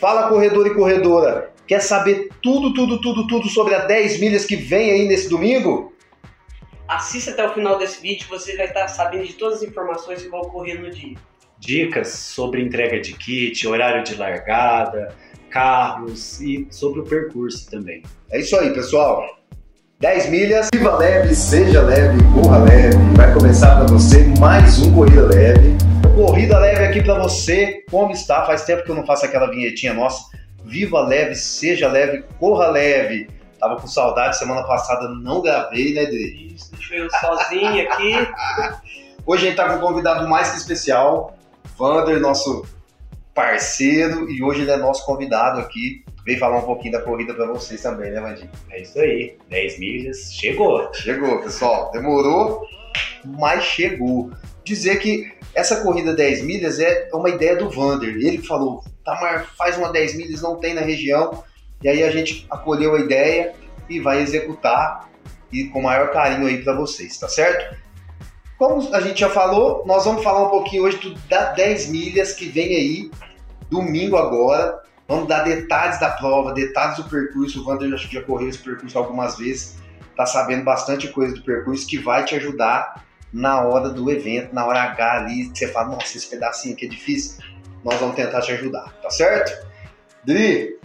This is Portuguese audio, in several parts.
Fala corredor e corredora, quer saber tudo, tudo, tudo, tudo sobre a 10 milhas que vem aí nesse domingo? Assista até o final desse vídeo, você vai estar sabendo de todas as informações que vão ocorrer no dia. Dicas sobre entrega de kit, horário de largada, carros e sobre o percurso também. É isso aí, pessoal. 10 milhas, viva leve, seja leve, corra leve. Vai começar para você mais um Corrida Leve. Corrida Leve aqui para você. Como está? Faz tempo que eu não faço aquela vinhetinha nossa. Viva leve, seja leve, corra leve. Tava com saudade, semana passada não gravei, né, Dri? Isso, deixei eu sozinho aqui. Hoje a gente tá com um convidado mais que especial, Vander, nosso parceiro, e hoje ele é nosso convidado aqui. Veio falar um pouquinho da corrida para vocês também, né, Vandinho? É isso aí, 10 milhas, chegou. Chegou, pessoal. Demorou, mas chegou. Dizer que essa corrida 10 milhas é uma ideia do Vander. Ele falou, Tamar, faz uma 10 milhas, não tem na região. E aí a gente acolheu a ideia e vai executar e com maior carinho aí para vocês, tá certo? Como a gente já falou, nós vamos falar um pouquinho hoje do, da 10 milhas que vem aí, domingo agora. Vamos dar detalhes da prova, detalhes do percurso. O acho que já correu esse percurso algumas vezes, tá sabendo bastante coisa do percurso que vai te ajudar na hora do evento, na hora H ali, você fala, nossa, esse pedacinho aqui é difícil, nós vamos tentar te ajudar, tá certo? Dri,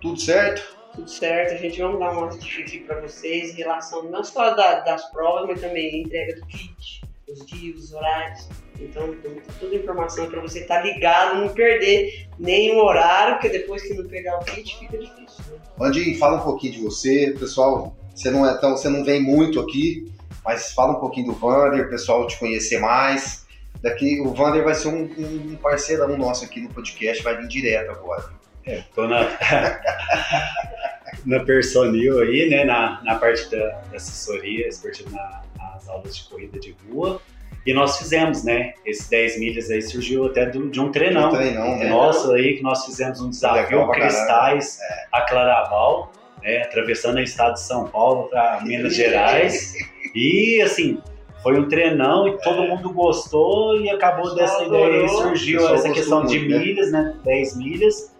tudo certo? Tudo certo, a gente vai dar uma dica para vocês em relação não só da, das provas, mas também a entrega do kit, os dias, os horários. Então, toda a informação para você estar tá ligado, não perder nenhum horário, porque depois que não pegar o kit fica difícil. Né? Andy, fala um pouquinho de você, pessoal. Você não é tão, você não vem muito aqui, mas fala um pouquinho do Vander, o pessoal te conhecer mais. Daqui o Vander vai ser um, um parceirão nosso aqui no podcast, vai vir direto agora. É, tô na, na Personil aí, né, na, na parte da, da assessoria esportiva na, nas aulas de corrida de rua. E nós fizemos, né? Esses 10 milhas aí surgiu até do, de um treinão. Um treinão, né? Nosso aí, que nós fizemos um desafio Cristais é. a Claraval, né? Atravessando o estado de São Paulo para Minas Gerais. E assim, foi um treinão e todo é. mundo gostou e acabou dessa ideia aí, surgiu essa questão de né? milhas, né? 10 milhas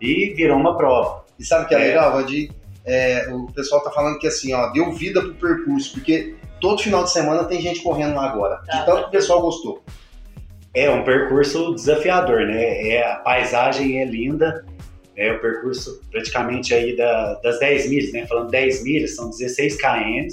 e virou uma prova. E sabe o que é, é. legal, Valdir? É, o pessoal tá falando que assim, ó, deu vida pro percurso, porque todo final de semana tem gente correndo lá agora. Tá. De tanto que o pessoal gostou. É um percurso desafiador, né? É, a paisagem é linda, é o percurso praticamente aí da, das 10 milhas, né? Falando 10 milhas, são 16 km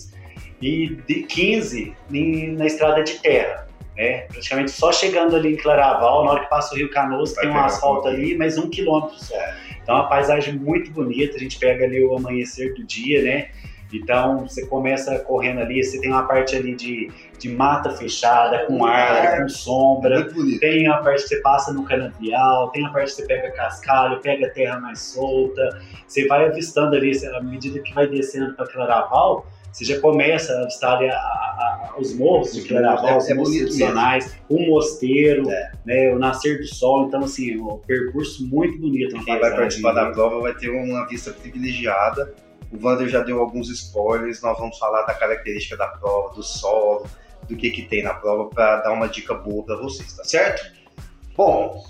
e de 15 em, na estrada de terra né? Praticamente só chegando ali em Claraval, na hora que passa o Rio Canoas, tem um asfalto ali, mas um quilômetro só. Então, é uma paisagem muito bonita, a gente pega ali o amanhecer do dia, né? Então, você começa correndo ali, você tem uma parte ali de, de mata fechada, com árvore, com sombra. É tem a parte que você passa no canavial, tem a parte que você pega cascalho, pega terra mais solta. Você vai avistando ali, à medida que vai descendo para Claraval, você já começa a avistar a, a, os morros de Claraval, os é morros tradicionais, o mosteiro, é. né, o nascer do sol. Então, assim, o percurso muito bonito. Quem vai participar da prova vai ter uma vista privilegiada. O Wander já deu alguns spoilers. Nós vamos falar da característica da prova, do solo, do que, que tem na prova, para dar uma dica boa para vocês, tá certo? Bom,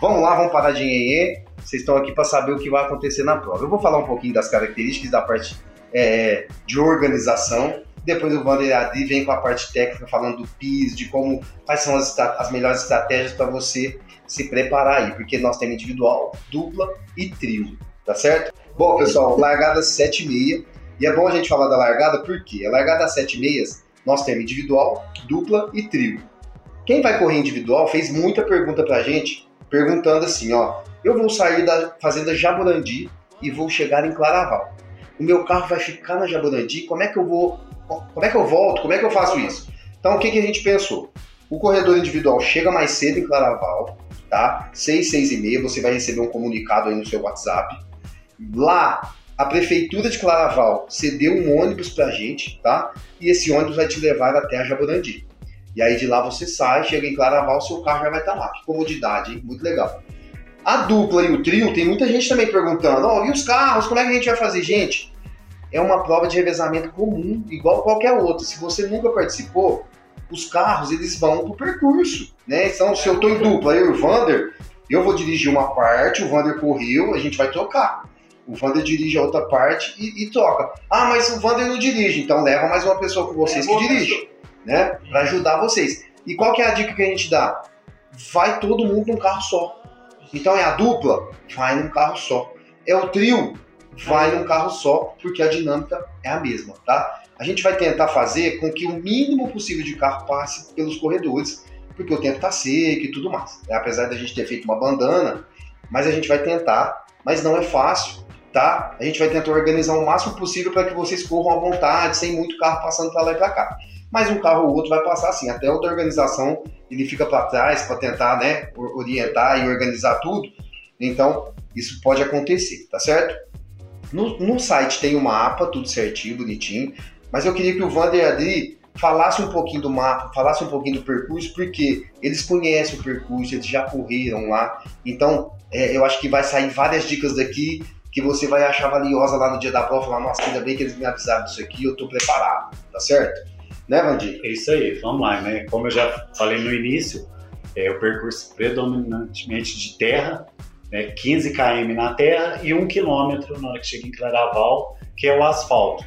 vamos lá, vamos parar de nhenhê. Vocês estão aqui para saber o que vai acontecer na prova. Eu vou falar um pouquinho das características da parte é, de organização. Depois o Vander vem com a parte técnica falando do PIS, de como quais são as, as melhores estratégias para você se preparar aí, porque nós temos individual, dupla e trio, tá certo? Bom, pessoal, largada 7,6. E é bom a gente falar da largada porque a largada 7,6 nós temos individual, dupla e trio. Quem vai correr individual fez muita pergunta pra gente, perguntando assim, ó, eu vou sair da fazenda Jaborandi e vou chegar em Claraval o meu carro vai ficar na Jaborandi, como é que eu vou, como é que eu volto, como é que eu faço isso? Então o que, que a gente pensou? O corredor individual chega mais cedo em Claraval, tá? 6, 6 e meia, você vai receber um comunicado aí no seu WhatsApp. Lá, a prefeitura de Claraval cedeu um ônibus pra gente, tá? E esse ônibus vai te levar até a Jaborandi. E aí de lá você sai, chega em Claraval, seu carro já vai estar tá lá. Que comodidade, hein? Muito legal. A dupla e o trio, tem muita gente também perguntando: ó, oh, e os carros, como é que a gente vai fazer? Gente, é uma prova de revezamento comum, igual qualquer outra. Se você nunca participou, os carros eles vão pro percurso, né? Então, se eu tô em dupla, eu e o Vander, eu vou dirigir uma parte, o Vander correu, a gente vai trocar. O Vander dirige a outra parte e, e troca. Ah, mas o Vander não dirige, então leva mais uma pessoa com vocês É, que dirige, né? Pra ajudar vocês. E qual que é a dica que a gente dá? Vai todo mundo num carro só. Então é a dupla? Vai num carro só. É o trio? Vai num carro só, porque a dinâmica é a mesma, tá? A gente vai tentar fazer com que o mínimo possível de carro passe pelos corredores, porque o tempo tá seco e tudo mais. né? Apesar da gente ter feito uma bandana, mas a gente vai tentar, mas não é fácil, tá? A gente vai tentar organizar o máximo possível para que vocês corram à vontade, sem muito carro passando para lá e para cá. Mas um carro ou outro vai passar assim, até o da organização ele fica para trás para tentar, né, or- orientar e organizar tudo. Então, isso pode acontecer, tá certo? No, no site tem o mapa, tudo certinho, bonitinho, mas eu queria que o Vander a Adri falasse um pouquinho do mapa, falasse um pouquinho do percurso, porque eles conhecem o percurso, eles já correram lá, então é, eu acho que vai sair várias dicas daqui que você vai achar valiosa lá no dia da prova, falar, nossa, ainda bem que eles me avisaram disso aqui, eu tô preparado, tá certo? Né, Vandir? É isso aí, vamos lá, né? Como eu já falei no início, é o percurso predominantemente de terra, né? 15 km na terra e 1 km na hora que chega em Claraval, que é o asfalto.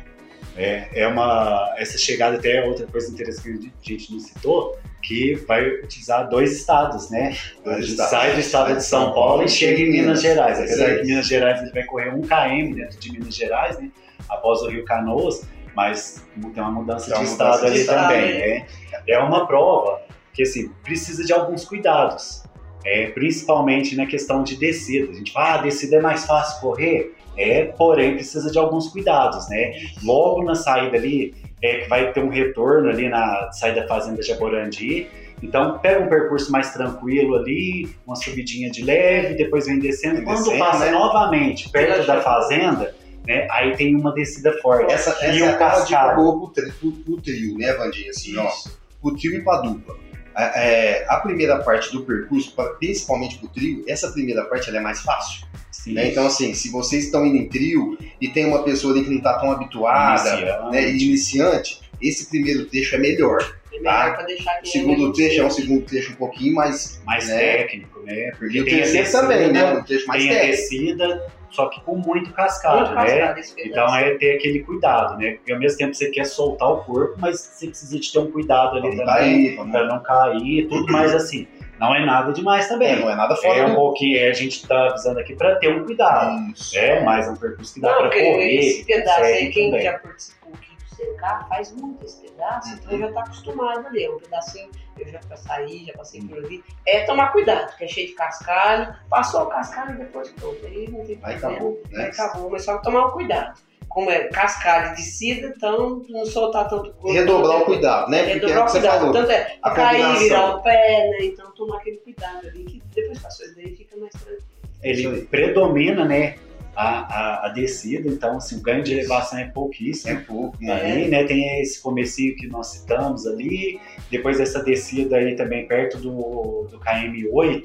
É, é uma essa chegada até é outra coisa interessante que a gente não citou, que vai utilizar dois estados, né? Dois a gente estados. sai do estado de São Paulo e chega em Minas Gerais. Apesar que Minas Gerais ele vai correr 1 km dentro de Minas Gerais, né? Após o Rio Canoas, mas tem uma mudança de estado ali também, né? É uma prova que assim precisa de alguns cuidados, é, principalmente na questão de descida. A gente fala, ah, descida é mais fácil correr, é, porém precisa de alguns cuidados, né? Logo na saída ali, é que vai ter um retorno ali na saída da fazenda Jaborandi. Então pega um percurso mais tranquilo ali, uma subidinha de leve, depois vem descendo. Vem Quando descendo, passa né? novamente perto da fazenda, né? Aí tem uma descida forte. Essa, essa E é um dica cascalho. boa pro, pro, trio, né, Vandinha? Assim, ó, pro trio e pra dupla. A, é, a primeira parte do percurso, principalmente pro trio, essa primeira parte é mais fácil. Né? Então, assim, se vocês estão indo em trio e tem uma pessoa ali que não tá tão habituada, Iniciante. né, e iniciante, esse primeiro trecho é melhor. É melhor pra deixar O segundo é trecho é um segundo trecho um pouquinho mais. mais né? técnico, né? Porque E o tem a terceiro descida, também, né? Um trecho mais tem a técnico. descida, só que com muito cascado, Muito né? cascado. Então é ter aquele cuidado, né? Porque ao mesmo tempo você quer soltar o corpo, mas você precisa de ter um cuidado ali não também, cair, pra não- cair, tudo mais assim. Não é nada demais É, também. não é nada fora É um pouquinho, é, a gente tá avisando aqui pra ter um cuidado. Isso. É, mas é um percurso que dá Não, pra porque correr. esse que pedaço aí, quem também. já participou faz muito esse pedaço, então já tá acostumado ali. É um pedacinho, eu já saí, já passei por ali. É tomar cuidado, porque é cheio de cascalho. Passou o cascalho e depois pronto. Aí não tem Aí problema. acabou, né? Aí acabou, mas só tomar um cuidado. Como é cascalho de descida, então não soltar tanto corpo. Redobrar o cuidado, né? É o Redobrar que o você cuidado. falou. Tanto é A cair, combinação. virar o pé, né? Então tomar aquele cuidado ali, que depois passou isso daí fica mais tranquilo. Ele aí. predomina, né? A, a, a descida, então assim, o ganho de elevação é pouquíssimo. É pouco, né? ali, né? Tem esse comecinho que nós citamos ali, depois essa descida aí também perto do, do KM8,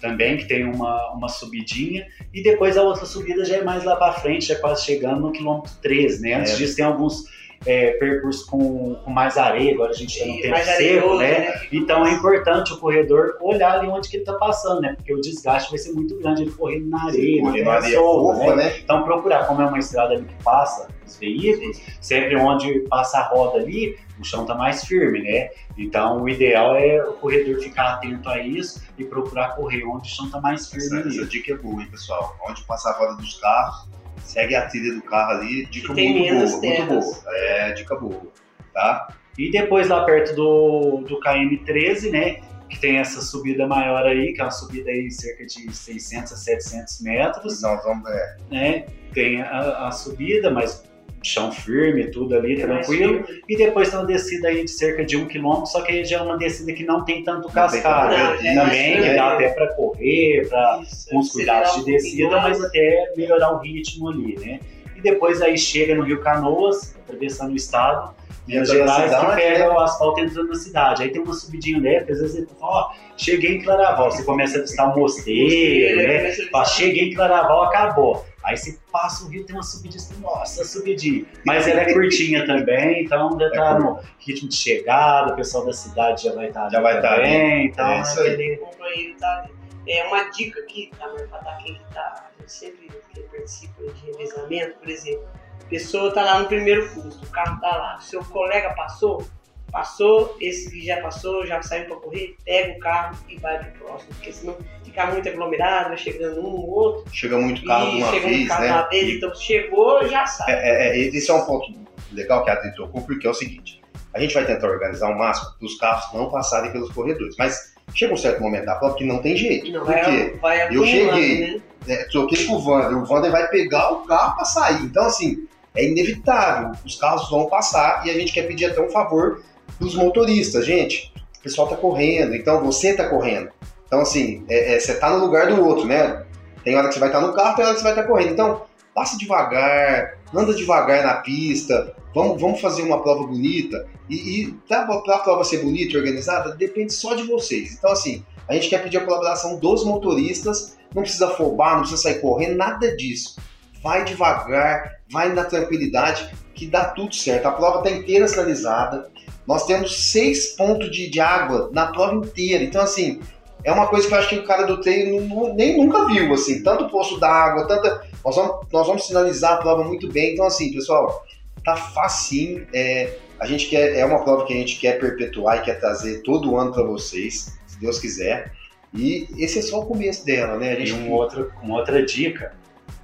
também, que tem uma, uma subidinha, e depois a outra subida já é mais lá para frente, já quase chegando no quilômetro 13, né? Antes É. disso tem alguns é, percursos com, com mais areia, agora a gente está no tempo mais seco, né? Fica Então é importante o corredor olhar ali onde que ele está passando, né? Porque o desgaste vai ser muito grande ele correndo na areia, Correr na na terra areia fofa, né? né? Então procurar, como é uma estrada ali que passa os veículos, sempre onde passa a roda ali, o chão tá mais firme, né? Então o ideal é o corredor ficar atento a isso e procurar correr onde o chão tá mais firme Essa, ali. essa dica é boa, hein, pessoal? Onde passar a roda dos carros, segue a trilha do carro ali, dica muito boa, muito terras. boa. É, dica boa, tá? E depois lá perto do, do KM13, né? Que tem essa subida maior aí, que é uma subida aí cerca de 600 a 700 metros, Nós vamos, é, né? Tem a, a subida, mas chão firme, tudo ali, É tranquilo. E depois tem uma descida aí de cerca de um quilômetro, só que aí já é uma descida que não tem tanto cascalho. Tanto é Também que dá até para correr, para os cuidados de descida, mas até melhorar o ritmo ali, né? E depois aí chega no Rio Canoas, atravessando o estado, Minas Gerais, que cidade, pega né? o asfalto entrando na cidade. Aí tem uma subidinha leve, às vezes você fala, ó, cheguei em Claraval, você começa a avistar um mosteiro, né? Fala, cheguei em Claraval, acabou. Aí você passa o rio, tem uma subidinha, nossa, subidinha. Mas ela é curtinha também, então já tá no ritmo de chegada, o pessoal da cidade já vai estar Já vai tá ali. também, então É é isso aí. tá. É uma dica aqui, tá, para quem que tá, gente sempre quem participa de revezamento, por exemplo, a pessoa tá lá no primeiro curso, o carro tá lá, o seu colega passou, passou, esse que já passou, já saiu para correr, pega o carro e vai pro próximo, porque senão fica muito aglomerado, vai chegando um, no outro. Chega muito carro de e uma chega vez, carro né? uma vez, então chegou, já sai. É, é, é, esse é um ponto legal que a Adri tocou, porque é o seguinte: a gente vai tentar organizar o máximo para os carros não passarem pelos corredores, mas chega um certo momento da prova que não tem jeito. Não, Por quê? vai, vai Eu cheguei. né? É, troquei com o Wander, o Wander vai pegar o carro para sair. Então, assim, é inevitável, os carros vão passar e a gente quer pedir até um favor para os motoristas. Gente, o pessoal tá correndo, então você tá correndo. Então, assim, é, é, você tá no lugar do outro, né? Tem hora que você vai estar no carro, tem hora que você vai estar correndo. Então, passa devagar, anda devagar na pista, vamos, vamos fazer uma prova bonita. E, e para a prova ser bonita e organizada, depende só de vocês. Então, assim, a gente quer pedir a colaboração dos motoristas, não precisa afobar, não precisa sair correndo, nada disso. Vai devagar, vai na tranquilidade, que dá tudo certo. A prova está inteira sinalizada. Nós temos seis pontos de, de água na prova inteira. Então, assim, é uma coisa que eu acho que o cara do treino nu- nem nunca viu, assim, tanto poço d'água, tanta. Nós vamos, nós vamos sinalizar a prova muito bem. Então, assim, pessoal, tá facinho. É, a gente quer, é uma prova que a gente quer perpetuar e quer trazer todo ano para vocês, se Deus quiser. E esse é só o começo dela, né? A E gente um outro, uma outra dica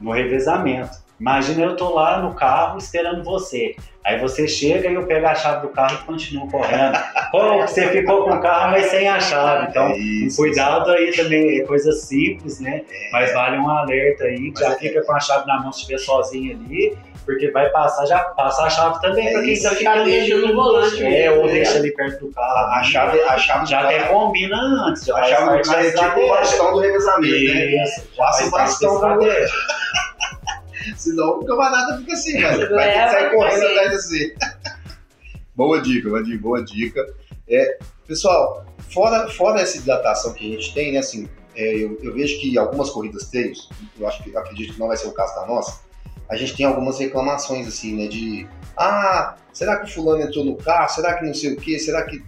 no revezamento. Imagina eu tô lá no carro esperando você. Aí você chega e eu pego a chave do carro e continuo correndo. Pô, você ficou com o carro, mas sem a chave. Então, É isso, cuidado aí também, é coisa simples, né? Mas vale um alerta aí, já é- fica com a chave na mão se estiver sozinho ali, porque vai passar, já passa a chave também É pra quem tá já ficando deixa ali no volante É, mesmo, ou né? deixa ali perto do carro. A, a chave, a chave já do até combina antes, a chave do carro é tipo o bastão do revezamento, né? Isso, Passa o bastão do- estratégia. Senão o camarada fica assim, velho. Vai ter que É, sair correndo assim. atrás de você. boa dica, Vadir, boa dica. É, pessoal, fora, fora essa hidratação que a gente tem, né, assim, é, eu, eu vejo que algumas corridas treinos, eu acho que eu acredito que não vai ser o caso da nossa, a gente tem algumas reclamações, assim, né, de ah, será que o fulano entrou no carro? Será que não sei o quê? Será que...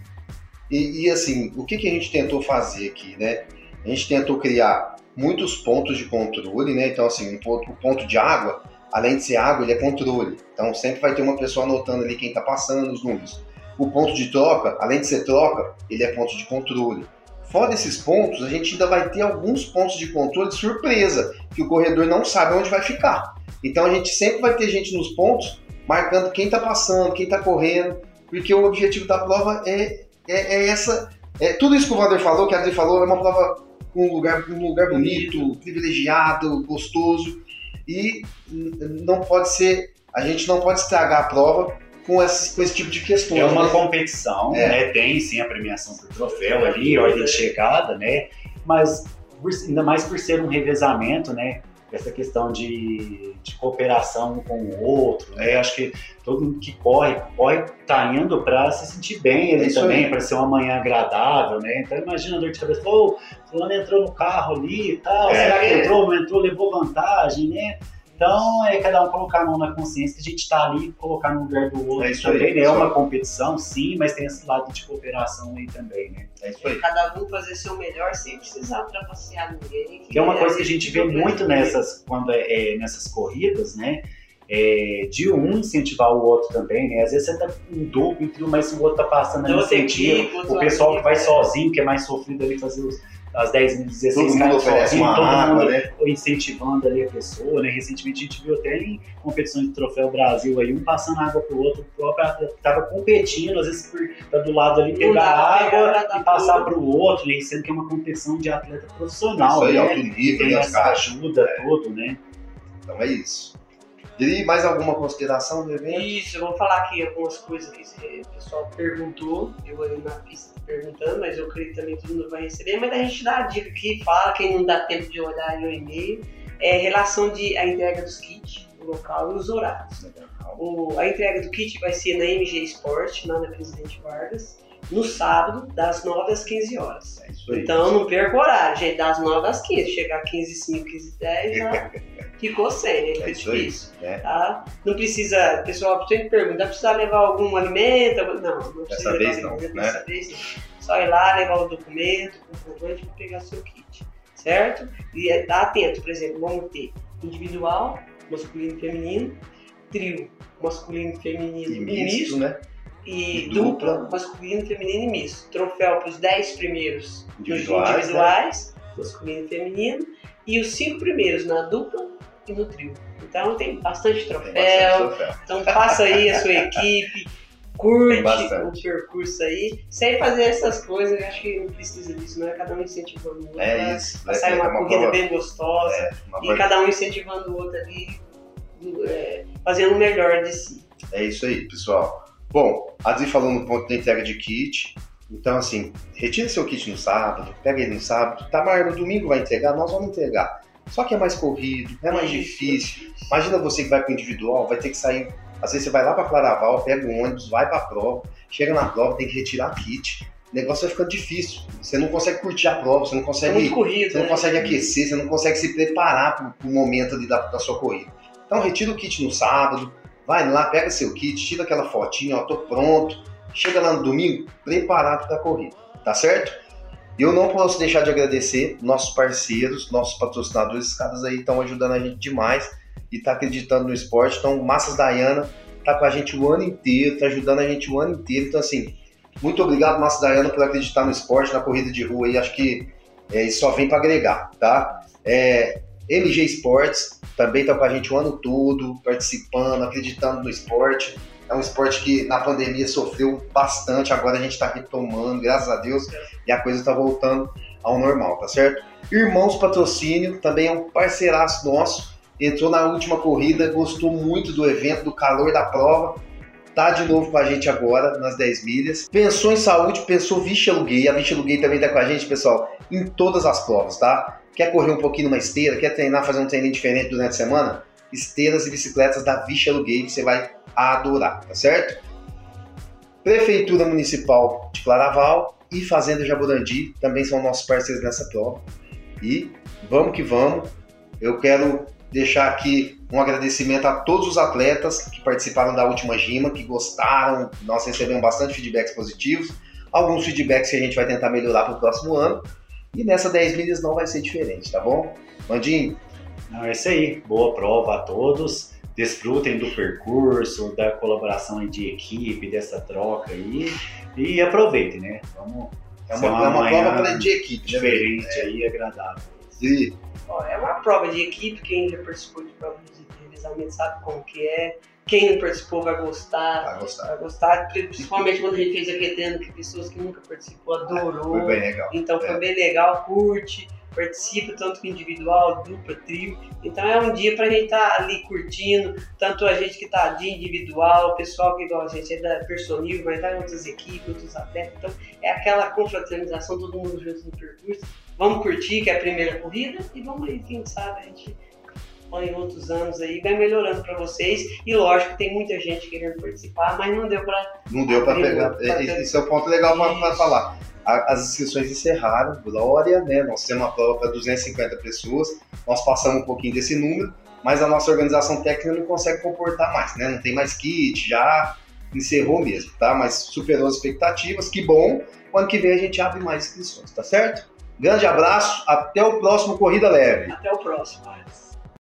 E, e, assim, o que, que a gente tentou fazer aqui, né? A gente tentou criar muitos pontos de controle, né? Então, assim, o ponto de água, além de ser água, ele é controle. Então, sempre vai ter uma pessoa anotando ali quem está passando, os números. O ponto de troca, além de ser troca, ele é ponto de controle. Fora esses pontos, a gente ainda vai ter alguns pontos de controle de surpresa, que o corredor não sabe onde vai ficar. Então, a gente sempre vai ter gente nos pontos marcando quem está passando, quem está correndo, porque o objetivo da prova é, é, é essa. É, tudo isso que o Wander falou, que a Adri falou, é uma prova um lugar, um lugar bonito, privilegiado, gostoso. E não pode ser. A gente não pode estragar a prova com esse, com esse tipo de questões. É uma né? competição, É. né? Tem sim a premiação por troféu ali, ordem de chegada, né? Mas ainda mais por ser um revezamento, né? Essa questão de, de cooperação com o outro, né? Acho que todo mundo que corre, corre tá indo para se sentir bem É ali isso também, para ser uma manhã agradável, né? Então imagina a dor de cabeça, pô, fulano entrou no carro ali e tal, É. será que entrou, não entrou, levou vantagem, né? Então é cada um colocar a mão na consciência que a gente tá ali, colocar no lugar do outro É isso aí, também, né? É pessoal. uma competição, sim, mas tem esse lado de cooperação aí também, né? É isso aí. Cada um fazer seu melhor sem precisar trapacear ninguém. Que é uma coisa que a gente vê Às vezes, muito nessas, quando é, é, nessas corridas, né? É, de um incentivar o outro também, né? Às vezes você tá com duplo, tudo, mas se o outro tá passando ali Outra incentivo, o pessoal que vai é. sozinho, que é mais sofrido ali fazer os, as 10 mil, 16 Todo mundo caras oferece sozinho, uma todo água, mundo né? incentivando ali a pessoa, né? Recentemente a gente viu até em competições de troféu Brasil aí, um passando água pro outro, o próprio atleta que tava competindo, às vezes por tá do lado ali, pegar pegar, água dá e passar tudo. pro outro, né? Sendo que é uma competição de atleta profissional, Isso aí, né? alto nível, tem né? Essa ajuda tudo, né? Então é isso. E mais alguma consideração do evento? Isso, eu vou falar aqui algumas coisas que o pessoal perguntou, eu ali na pista perguntando, mas eu creio que também todo mundo vai receber, mas a gente dá a dica aqui, fala, quem não dá tempo de olhar no e-mail, é relação de a entrega dos kits, o local e os horários. O- a entrega do kit vai ser na MG Sport, lá na Presidente Vargas, no sábado, das 9 às 15 horas. É isso aí. Então não perca o horário, gente, das 9 às 15, chegar 15 5, 15 10, já ficou sem, né? É isso aí. difícil né? tá? Não precisa, o pessoal sempre pergunta, vai precisar levar algum alimento? Não, não precisa Dessa vez levar não, alimento, né? Dessa vez não. Só ir lá, levar o documento, o comprovante para pegar seu kit. certo? E é, tá atento, por exemplo, vamos ter individual, masculino e feminino, trio, masculino e feminino E misto, né? e E dupla, dupla. masculino, feminino e misto. Troféu para os 10 primeiros nos Individuais, né? individuais, masculino e feminino, e os 5 primeiros na dupla e no trio. Então tem bastante Tem troféu. bastante troféu. Então faça aí a sua equipe, curte Tem o percurso aí, sem fazer essas coisas, eu acho que não precisa disso, não é cada um incentivando o outro. É pra- isso. Pra É, sair uma, uma corrida prova- bem gostosa é, e prova- cada um incentivando o outro ali, é, fazendo o melhor de si. É isso aí, pessoal. Bom, a Adri falou no ponto da entrega de kit. Então, assim, retire seu kit no sábado, pega ele no sábado. Tamar, no domingo vai entregar, nós vamos entregar. Só que é mais corrido, é mais difícil. Imagina você que vai para individual, vai ter que sair. Às vezes você vai lá para Claraval, pega o ônibus, vai para a prova, chega na prova, tem que retirar kit. O negócio vai ficando difícil. Você não consegue curtir a prova, você não É consegue muito corrido, você não né? consegue aquecer, você não consegue se preparar para o momento ali da, da sua corrida. Então retira o kit no sábado, vai lá, pega seu kit, tira aquela fotinha, ó, tô pronto. Chega lá no domingo, preparado para a corrida, tá certo? Eu não posso deixar de agradecer nossos parceiros, nossos patrocinadores, esses caras aí estão ajudando a gente demais e tá acreditando no esporte. Então, Massas Dayana tá com a gente o ano inteiro, tá ajudando a gente o ano inteiro. Então, assim, muito obrigado, Massas Dayana, por acreditar no esporte, na corrida de rua aí. Acho que é, isso só vem para agregar, tá? É, MG Sports também tá com a gente o ano todo, participando, acreditando no esporte. É um esporte que na pandemia sofreu bastante, agora a gente está retomando, graças a Deus, e a coisa está voltando ao normal, tá certo? Irmãos Patrocínio também é um parceiraço nosso, entrou na última corrida, gostou muito do evento, do calor da prova, tá de novo com a gente agora nas 10 milhas. Pensou em saúde, pensou Vixe Aluguei, a Vixe Aluguei também tá com a gente, pessoal, em todas as provas, tá? Quer correr um pouquinho numa esteira, quer treinar, fazer um treininho diferente durante a semana? Esteiras e bicicletas da Vixe Aluguei, você vai adorar, tá certo? Prefeitura Municipal de Claraval e Fazenda Jaburandi também são nossos parceiros nessa prova. E vamos que vamos. Eu quero deixar aqui um agradecimento a todos os atletas que participaram da última gima, que gostaram. Nós recebemos bastante feedbacks positivos. Alguns feedbacks que a gente vai tentar melhorar para o próximo ano. E nessa 10 milhas não vai ser diferente, tá bom? Mandinho, Não, é isso aí. Boa prova a todos. Desfrutem do percurso, da colaboração aí de equipe, dessa troca aí. E aproveitem, né? Vamos é uma, uma é uma prova de equipe, né? diferente aí e agradável. E Ó, é uma prova de equipe, quem já participou de prova de revezamento sabe como que é. Quem não participou vai gostar. vai gostar. Vai gostar, principalmente quando a gente fez aquele que pessoas que nunca participou adorou. Foi bem legal. Então foi É. bem legal, curte, participa tanto que individual, dupla, trio. Então é um dia pra gente estar ali curtindo, tanto a gente que tá de individual, o pessoal que igual a gente é da personil, vai estar em outras equipes, outros atletas. Então é aquela confraternização, todo mundo junto no percurso. Vamos curtir, que é a primeira corrida, e vamos aí, quem sabe a gente põe em outros anos aí, vai melhorando pra vocês. E lógico, tem muita gente querendo participar, mas não deu pra Não deu para pegar. pra é, Esse é o ponto legal para falar. As inscrições encerraram, glória, né? Nós temos uma prova para 250 pessoas, nós passamos um pouquinho desse número, mas a nossa organização técnica não consegue comportar mais, né? Não tem mais kit, já encerrou mesmo, tá? Mas superou as expectativas, que bom. Ano que vem a gente abre mais inscrições, tá certo? Grande abraço, até o próximo Corrida Leve. até o próximo.